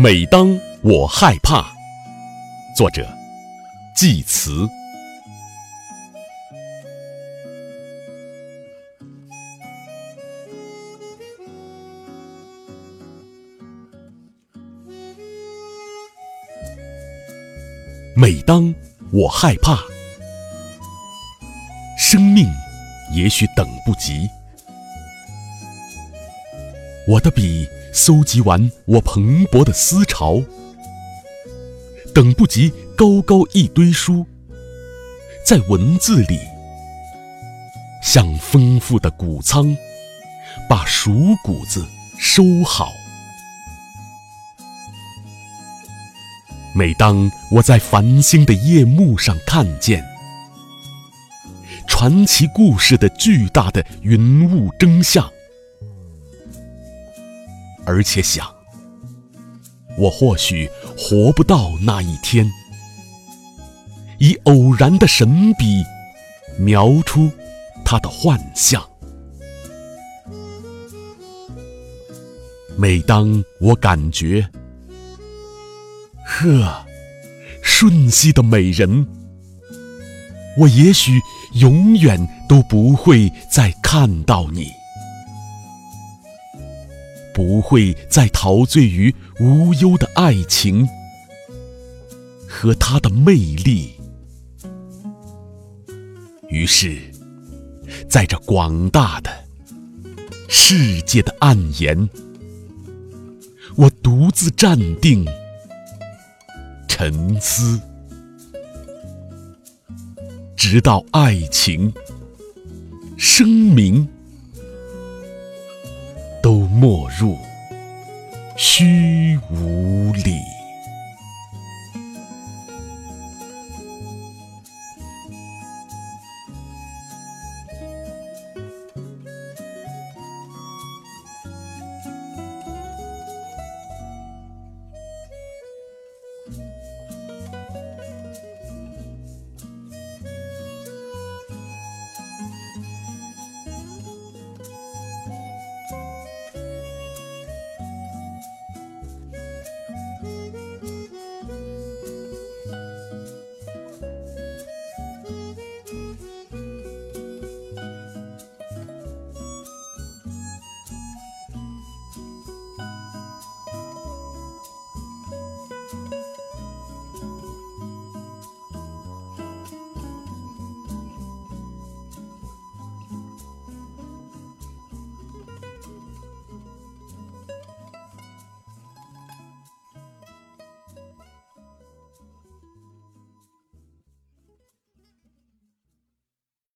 每当我害怕，作者季慈。每当我害怕，生命也许等不及。我的笔搜集完我蓬勃的思潮，等不及高高一堆书，在文字里，像丰富的谷仓，把熟谷子收好。每当我在繁星的夜幕上看见传奇故事的巨大的云雾真相。而且想，我或许活不到那一天，以偶然的神笔描出他的幻象。每当我感觉，呵，瞬息的美人，我也许永远都不会再看到你。不会再陶醉于无忧的爱情和它的魅力。于是，在这广大的世界的暗岩，我独自站定，沉思，直到爱情、生命。都没入虚无里。